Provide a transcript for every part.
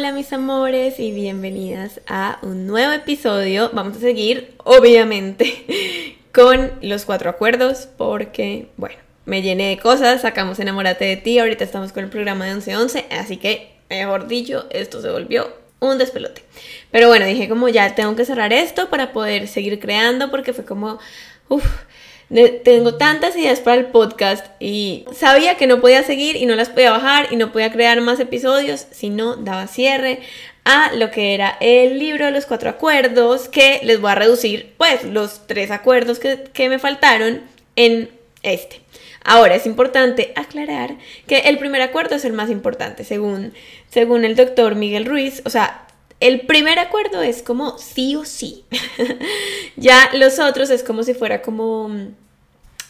Hola mis amores y bienvenidas a un nuevo episodio. Vamos a seguir, obviamente, con los cuatro acuerdos porque, bueno, me llené de cosas, sacamos Enamórate de ti, ahorita estamos con el programa de 1111, así que, mejor dicho, esto se volvió un despelote. Pero bueno, dije como ya tengo que cerrar esto para poder seguir creando porque fue como, uff, tengo tantas ideas para el podcast y sabía que no podía seguir y no las podía bajar y no podía crear más episodios si no daba cierre a lo que era el libro de los cuatro acuerdos que les voy a reducir pues los tres acuerdos que, que me faltaron en este. Ahora es importante aclarar que el primer acuerdo es el más importante según, según el doctor Miguel Ruiz, o sea, el primer acuerdo es como sí o sí. ya los otros es como si fuera como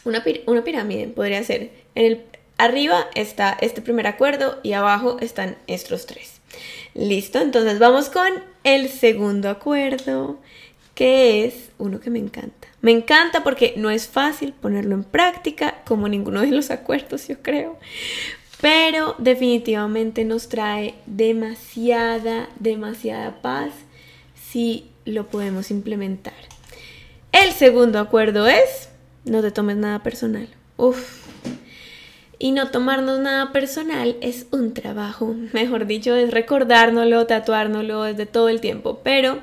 una, una pirámide, podría ser. En el, arriba está este primer acuerdo y abajo están estos tres. Listo, entonces vamos con el segundo acuerdo, que es uno que me encanta. Me encanta porque no es fácil ponerlo en práctica, como ninguno de los acuerdos, yo creo pero definitivamente nos trae demasiada, demasiada paz si lo podemos implementar. El segundo acuerdo es, no te tomes nada personal. Uf. Y no tomarnos nada personal es un trabajo, mejor dicho, es recordárnoslo, tatuárnoslo desde todo el tiempo. Pero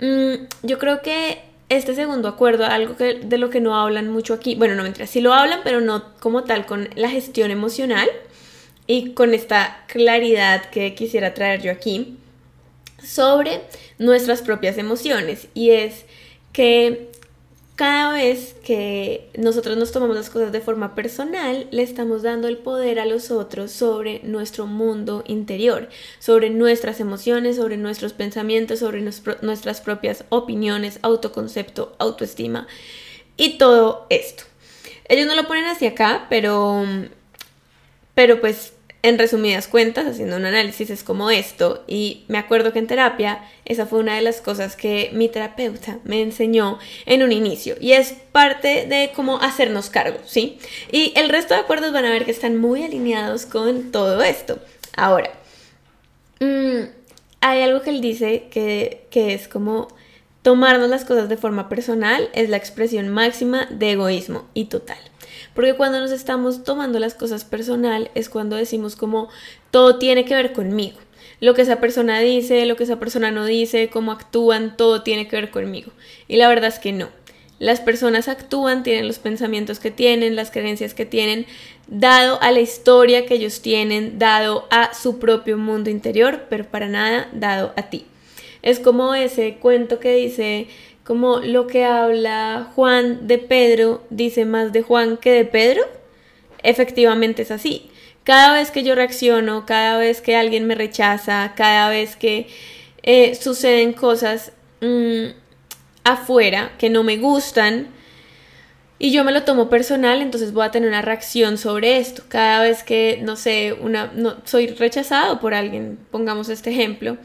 mm, yo creo que este segundo acuerdo, algo que, de lo que no hablan mucho aquí, bueno, no mentira, sí lo hablan, pero no como tal con la gestión emocional y con esta claridad que quisiera traer yo aquí sobre nuestras propias emociones y es que cada vez que nosotros nos tomamos las cosas de forma personal, le estamos dando el poder a los otros sobre nuestro mundo interior, sobre nuestras emociones, sobre nuestros pensamientos, sobre nuestras propias opiniones, autoconcepto, autoestima y todo esto. Ellos no lo ponen hacia acá, pero pero pues en resumidas cuentas, haciendo un análisis es como esto, y me acuerdo que en terapia esa fue una de las cosas que mi terapeuta me enseñó en un inicio, y es parte de cómo hacernos cargo, ¿sí? Y el resto de acuerdos van a ver que están muy alineados con todo esto. Ahora, mm, hay algo que él dice que, que es como tomarnos las cosas de forma personal, es la expresión máxima de egoísmo y total. Porque cuando nos estamos tomando las cosas personal es cuando decimos como todo tiene que ver conmigo. Lo que esa persona dice, lo que esa persona no dice, cómo actúan, todo tiene que ver conmigo. Y la verdad es que no. Las personas actúan, tienen los pensamientos que tienen, las creencias que tienen, dado a la historia que ellos tienen, dado a su propio mundo interior, pero para nada dado a ti. Es como ese cuento que dice como lo que habla Juan de Pedro dice más de Juan que de Pedro, efectivamente es así. Cada vez que yo reacciono, cada vez que alguien me rechaza, cada vez que eh, suceden cosas mm, afuera que no me gustan y yo me lo tomo personal, entonces voy a tener una reacción sobre esto. Cada vez que, no sé, soy rechazado por alguien, pongamos este ejemplo,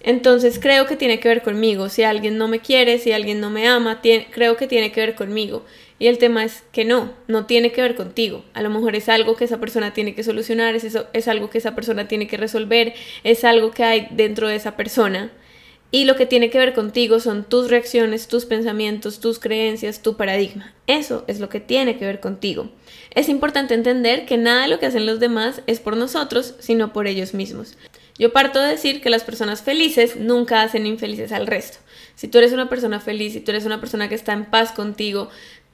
entonces creo que tiene que ver conmigo. Si alguien no me quiere, si alguien no me ama, creo que tiene que ver conmigo. Y el tema es que no, no tiene que ver contigo. A lo mejor es algo que esa persona tiene que solucionar, es, eso, es algo que esa persona tiene que resolver, es algo que hay dentro de esa persona. Y lo que tiene que ver contigo son tus reacciones, tus pensamientos, tus creencias, tu paradigma. Eso es lo que tiene que ver contigo. Es importante entender que nada de lo que hacen los demás es por nosotros, sino por ellos mismos. Yo parto de decir que las personas felices nunca hacen infelices al resto. Si tú eres una persona feliz, si tú eres una persona que está en paz contigo,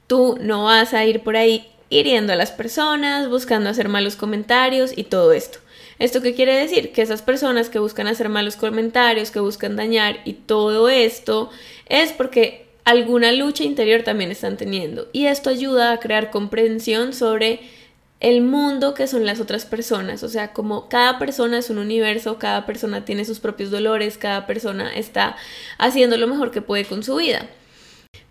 tú no vas a ir por ahí hiriendo a las personas, buscando hacer malos comentarios y todo esto. ¿Esto qué quiere decir? Que esas personas que buscan hacer malos comentarios, que buscan dañar y todo esto es porque alguna lucha interior también están teniendo. Y esto ayuda a crear comprensión sobre el mundo que son las otras personas, o sea, como cada persona es un universo, cada persona tiene sus propios dolores, cada persona está haciendo lo mejor que puede con su vida.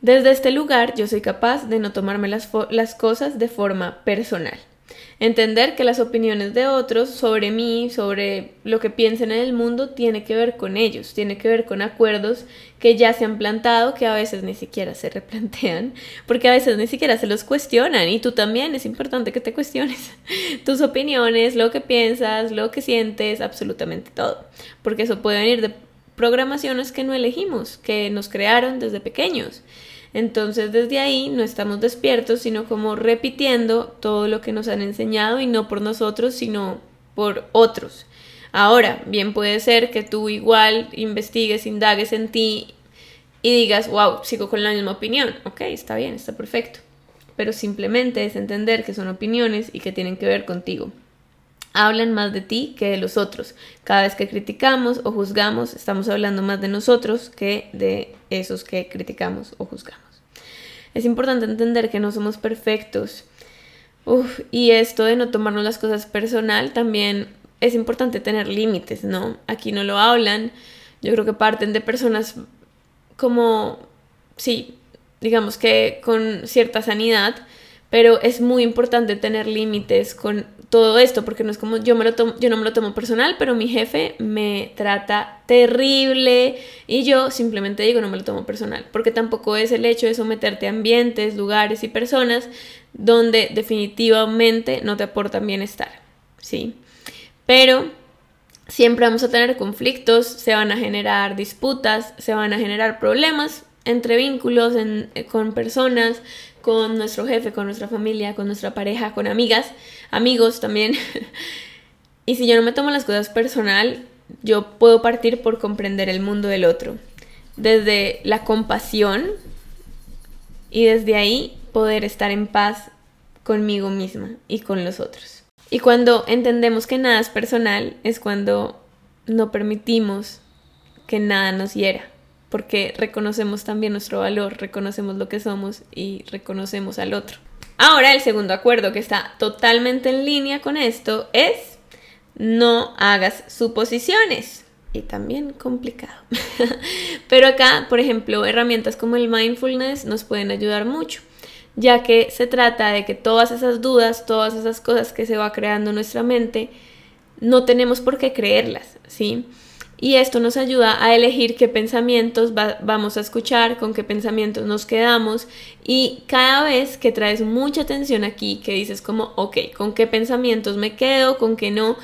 Desde este lugar yo soy capaz de no tomarme las, las cosas de forma personal. Entender que las opiniones de otros sobre mí, sobre lo que piensen en el mundo, tiene que ver con ellos, tiene que ver con acuerdos que ya se han plantado, que a veces ni siquiera se replantean, porque a veces ni siquiera se los cuestionan y tú también es importante que te cuestiones tus opiniones, lo que piensas, lo que sientes, absolutamente todo, porque eso puede venir de programaciones que no elegimos, que nos crearon desde pequeños. Entonces desde ahí no estamos despiertos, sino como repitiendo todo lo que nos han enseñado y no por nosotros, sino por otros. Ahora, bien puede ser que tú igual investigues, indagues en ti y digas, wow, sigo con la misma opinión. Ok, está bien, está perfecto. Pero simplemente es entender que son opiniones y que tienen que ver contigo hablan más de ti que de los otros. Cada vez que criticamos o juzgamos, estamos hablando más de nosotros que de esos que criticamos o juzgamos. Es importante entender que no somos perfectos. y esto de no tomarnos las cosas personal también es importante tener límites, ¿no? Aquí no lo hablan. Yo creo que parten de personas como, sí, digamos que con cierta sanidad, pero es muy importante tener límites con todo esto, porque no es como yo me lo tomo, yo no me lo tomo personal, pero mi jefe me trata terrible y yo simplemente digo no me lo tomo personal, porque tampoco es el hecho de someterte a ambientes, lugares y personas donde definitivamente no te aportan bienestar, ¿sí? Pero siempre vamos a tener conflictos, se van a generar disputas, se van a generar problemas entre vínculos con personas, con nuestro jefe, con nuestra familia, con nuestra pareja, con amigas, amigos también. y si yo no me tomo las cosas personal, yo puedo partir por comprender el mundo del otro. Desde la compasión y desde ahí poder estar en paz conmigo misma y con los otros. Y cuando entendemos que nada es personal es cuando no permitimos que nada nos hiera porque reconocemos también nuestro valor, reconocemos lo que somos y reconocemos al otro. Ahora el segundo acuerdo que está totalmente en línea con esto es no hagas suposiciones. Y también complicado. Pero acá, por ejemplo, herramientas como el mindfulness nos pueden ayudar mucho, ya que se trata de que todas esas dudas, todas esas cosas que se va creando en nuestra mente, no tenemos por qué creerlas, ¿sí? Y esto nos ayuda a elegir qué pensamientos vamos a escuchar, con qué pensamientos nos quedamos. Y cada vez que traes mucha atención aquí, que dices como, ok, con qué pensamientos me quedo, con qué no,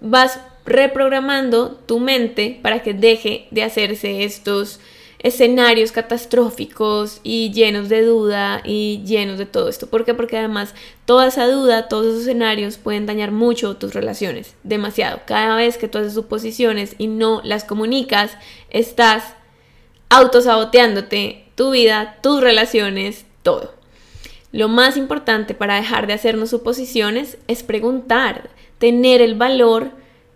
vas reprogramando tu mente para que deje de hacerse estos escenarios catastróficos y llenos de duda y llenos de todo esto. ¿Por qué? Porque además toda esa duda, todos esos escenarios pueden dañar mucho tus relaciones, demasiado. Cada vez que tú haces suposiciones y no las comunicas, estás autosaboteándote tu vida, tus relaciones, todo. Lo más importante para dejar de hacernos suposiciones es preguntar, tener el valor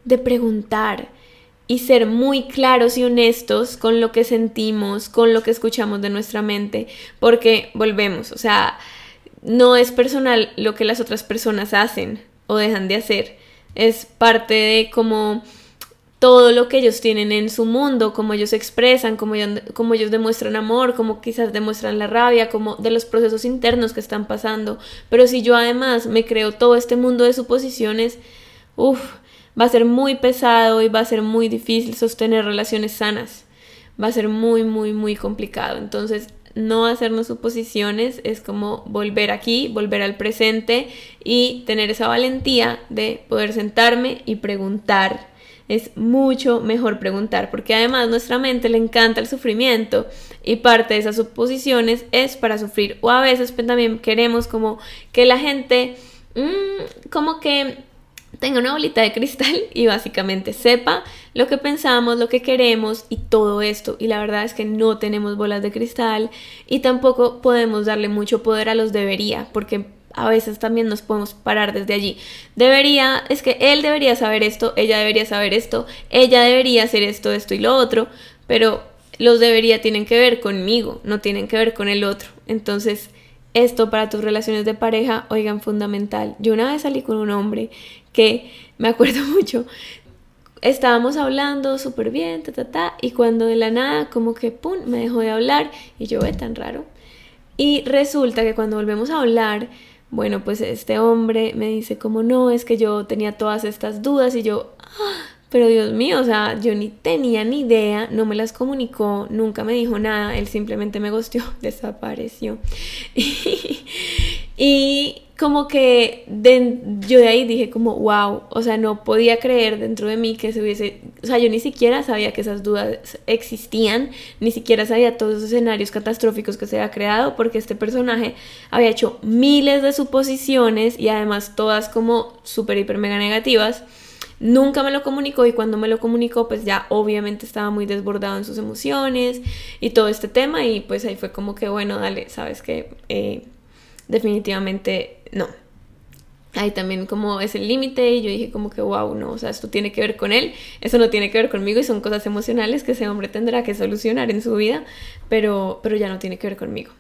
de preguntar y ser muy claros y honestos con lo que sentimos, con lo que escuchamos de nuestra mente, porque volvemos, o sea, no es personal lo que las otras personas hacen o dejan de hacer, es parte de como todo lo que ellos tienen en su mundo, cómo ellos expresan, cómo ellos, ellos demuestran amor, cómo quizás demuestran la rabia, como de los procesos internos que están pasando. Pero si yo además me creo todo este mundo de suposiciones, uff, va a ser muy pesado y va a ser muy difícil sostener relaciones sanas. Va a ser muy, muy, muy complicado. Entonces, no hacernos suposiciones es como volver aquí, volver al presente y tener esa valentía de poder sentarme y preguntar. Es mucho mejor preguntar porque además nuestra mente le encanta el sufrimiento y parte de esas suposiciones es para sufrir o a veces pues, también queremos como que la gente mm, como que tenga una bolita de cristal y básicamente sepa lo que pensamos, lo que queremos y todo esto. Y la verdad es que no tenemos bolas de cristal y tampoco podemos darle mucho poder a los debería, porque a veces también nos podemos parar desde allí. Debería, es que él debería saber esto, ella debería saber esto, ella debería hacer esto, esto y lo otro, pero los debería tienen que ver conmigo, no tienen que ver con el otro. Entonces, esto para tus relaciones de pareja, oigan, fundamental. Yo una vez salí con un hombre que me acuerdo mucho, estábamos hablando súper bien, ta, ta, ta, y cuando de la nada como que, ¡pum!, me dejó de hablar y yo, ve tan raro. Y resulta que cuando volvemos a hablar, bueno, pues este hombre me dice como no, es que yo tenía todas estas dudas y yo, ah, pero Dios mío, o sea, yo ni tenía ni idea, no me las comunicó, nunca me dijo nada, él simplemente me gosteó, desapareció. y como que yo de ahí dije como, wow, o sea, no podía creer dentro de mí que se hubiese, o sea, yo ni siquiera sabía que esas dudas existían, ni siquiera sabía todos esos escenarios catastróficos que se había creado, porque este personaje había hecho miles de suposiciones y además todas como súper, hiper, mega negativas. Nunca me lo comunicó y cuando me lo comunicó pues ya obviamente estaba muy desbordado en sus emociones y todo este tema y pues ahí fue como que bueno, dale, sabes que eh, definitivamente no. Ahí también como es el límite y yo dije como que wow, no, o sea, esto tiene que ver con él, eso no tiene que ver conmigo y son cosas emocionales que ese hombre tendrá que solucionar en su vida, pero, pero ya no tiene que ver conmigo.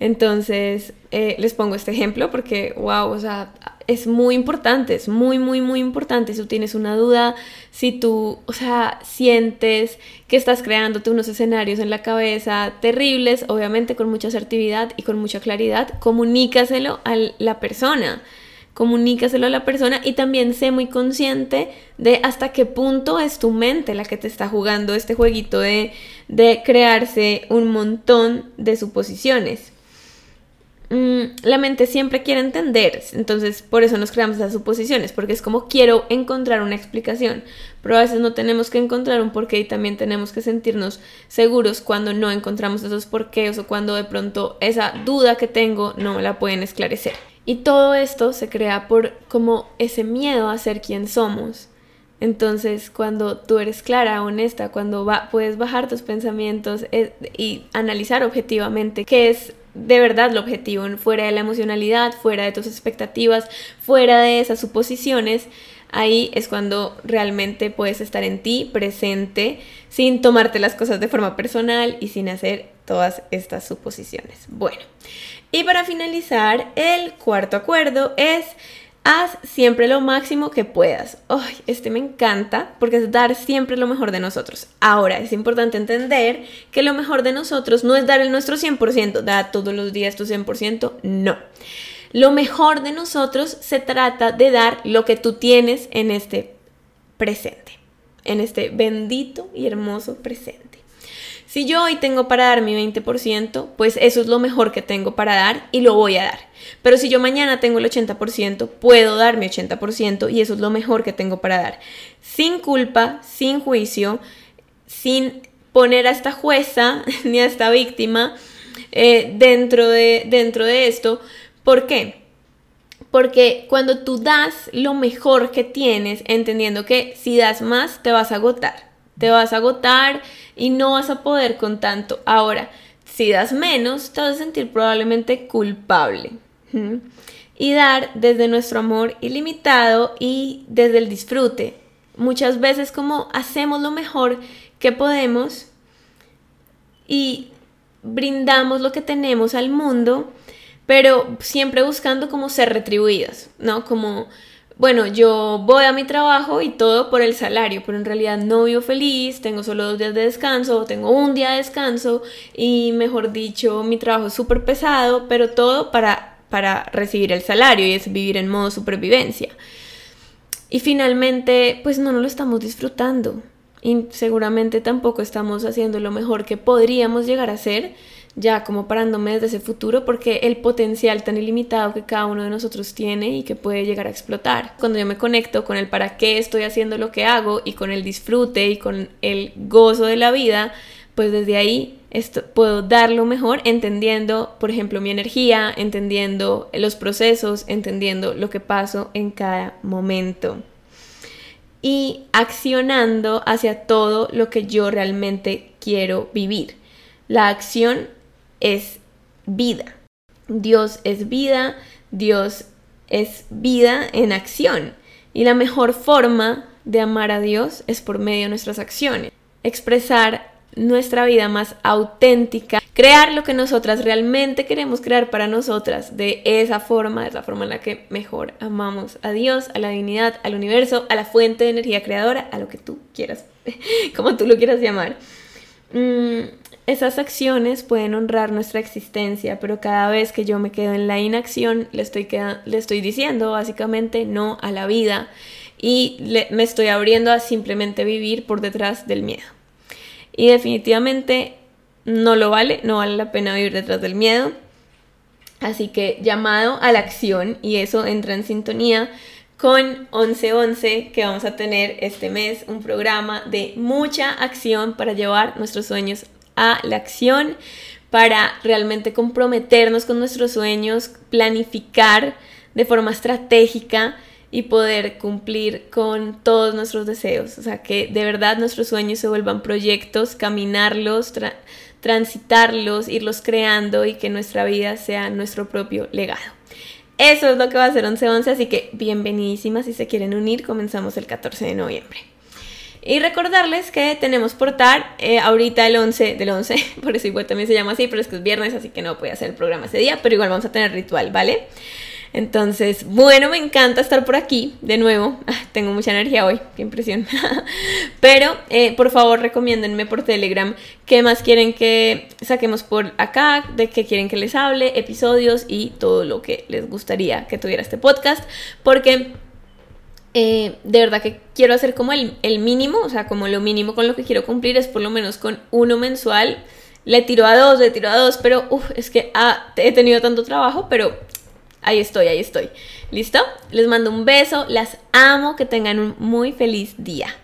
Entonces, eh, les pongo este ejemplo porque, wow, o sea, es muy importante, es muy, muy, muy importante. Si tú tienes una duda, si tú, o sea, sientes que estás creándote unos escenarios en la cabeza terribles, obviamente con mucha asertividad y con mucha claridad, comunícaselo a la persona. Comunícaselo a la persona y también sé muy consciente de hasta qué punto es tu mente la que te está jugando este jueguito de, de crearse un montón de suposiciones. Mm, la mente siempre quiere entender, entonces por eso nos creamos esas suposiciones, porque es como quiero encontrar una explicación, pero a veces no tenemos que encontrar un porqué y también tenemos que sentirnos seguros cuando no encontramos esos porqués o cuando de pronto esa duda que tengo no la pueden esclarecer. Y todo esto se crea por como ese miedo a ser quien somos. Entonces, cuando tú eres clara, honesta, cuando puedes bajar tus pensamientos eh, y analizar objetivamente qué es de verdad el objetivo, fuera de la emocionalidad, fuera de tus expectativas, fuera de esas suposiciones, ahí es cuando realmente puedes estar en ti, presente, sin tomarte las cosas de forma personal y sin hacer todas estas suposiciones. Bueno, y para finalizar, el cuarto acuerdo es Haz siempre lo máximo que puedas. Ay, este me encanta porque es dar siempre lo mejor de nosotros. Ahora, es importante entender que lo mejor de nosotros no es dar el nuestro 100%, da todos los días tu 100%, no. Lo mejor de nosotros se trata de dar lo que tú tienes en este presente, en este bendito y hermoso presente. Si yo hoy tengo para dar mi 20%, pues eso es lo mejor que tengo para dar y lo voy a dar. Pero si yo mañana tengo el 80%, puedo dar mi 80% y eso es lo mejor que tengo para dar. Sin culpa, sin juicio, sin poner a esta jueza ni a esta víctima eh, dentro, de, dentro de esto. ¿Por qué? Porque cuando tú das lo mejor que tienes, entendiendo que si das más, te vas a agotar te vas a agotar y no vas a poder con tanto. Ahora, si das menos, te vas a sentir probablemente culpable. Y dar desde nuestro amor ilimitado y desde el disfrute. Muchas veces como hacemos lo mejor que podemos y brindamos lo que tenemos al mundo, pero siempre buscando como ser retribuidas, ¿no? Como bueno, yo voy a mi trabajo y todo por el salario, pero en realidad no vivo feliz, tengo solo dos días de descanso, tengo un día de descanso y mejor dicho, mi trabajo es súper pesado, pero todo para, para recibir el salario y es vivir en modo supervivencia. Y finalmente, pues no nos lo estamos disfrutando y seguramente tampoco estamos haciendo lo mejor que podríamos llegar a ser ya como parándome desde ese futuro porque el potencial tan ilimitado que cada uno de nosotros tiene y que puede llegar a explotar. Cuando yo me conecto con el para qué estoy haciendo lo que hago y con el disfrute y con el gozo de la vida, pues desde ahí esto, puedo dar lo mejor entendiendo, por ejemplo, mi energía, entendiendo los procesos, entendiendo lo que paso en cada momento y accionando hacia todo lo que yo realmente quiero vivir. La acción es vida. Dios es vida, Dios es vida en acción. Y la mejor forma de amar a Dios es por medio de nuestras acciones. Expresar nuestra vida más auténtica, crear lo que nosotras realmente queremos crear para nosotras de esa forma, de la forma en la que mejor amamos a Dios, a la divinidad, al universo, a la fuente de energía creadora, a lo que tú quieras, como tú lo quieras llamar. Mm, esas acciones pueden honrar nuestra existencia, pero cada vez que yo me quedo en la inacción, le estoy, le estoy diciendo básicamente no a la vida y me estoy abriendo a simplemente vivir por detrás del miedo. Y definitivamente no lo vale, no vale la pena vivir detrás del miedo. Así que llamado a la acción y eso entra en sintonía con 1111 que vamos a tener este mes un programa de mucha acción para llevar nuestros sueños a la acción, para realmente comprometernos con nuestros sueños, planificar de forma estratégica y poder cumplir con todos nuestros deseos. O sea, que de verdad nuestros sueños se vuelvan proyectos, caminarlos, transitarlos, irlos creando y que nuestra vida sea nuestro propio legado. Eso es lo que va a ser 11-11, así que bienvenidísimas si se quieren unir, comenzamos el 14 de noviembre. Y recordarles que tenemos portar eh, ahorita el 11 del 11, por eso igual también se llama así, pero es que es viernes, así que no puede hacer el programa ese día, pero igual vamos a tener ritual, ¿vale? Entonces, bueno, me encanta estar por aquí de nuevo. Ah, tengo mucha energía hoy, qué impresión. Pero, eh, por favor, recomiéndenme por Telegram qué más quieren que saquemos por acá, de qué quieren que les hable, episodios y todo lo que les gustaría que tuviera este podcast. Porque eh, de verdad que quiero hacer como el, mínimo, o sea, como lo mínimo con lo que quiero cumplir es por lo menos con uno mensual. Le tiro a dos, le tiro a dos, pero es que ah, he tenido tanto trabajo, pero Ahí estoy, ahí estoy. ¿Listo? Les mando un beso, las amo, que tengan un muy feliz día.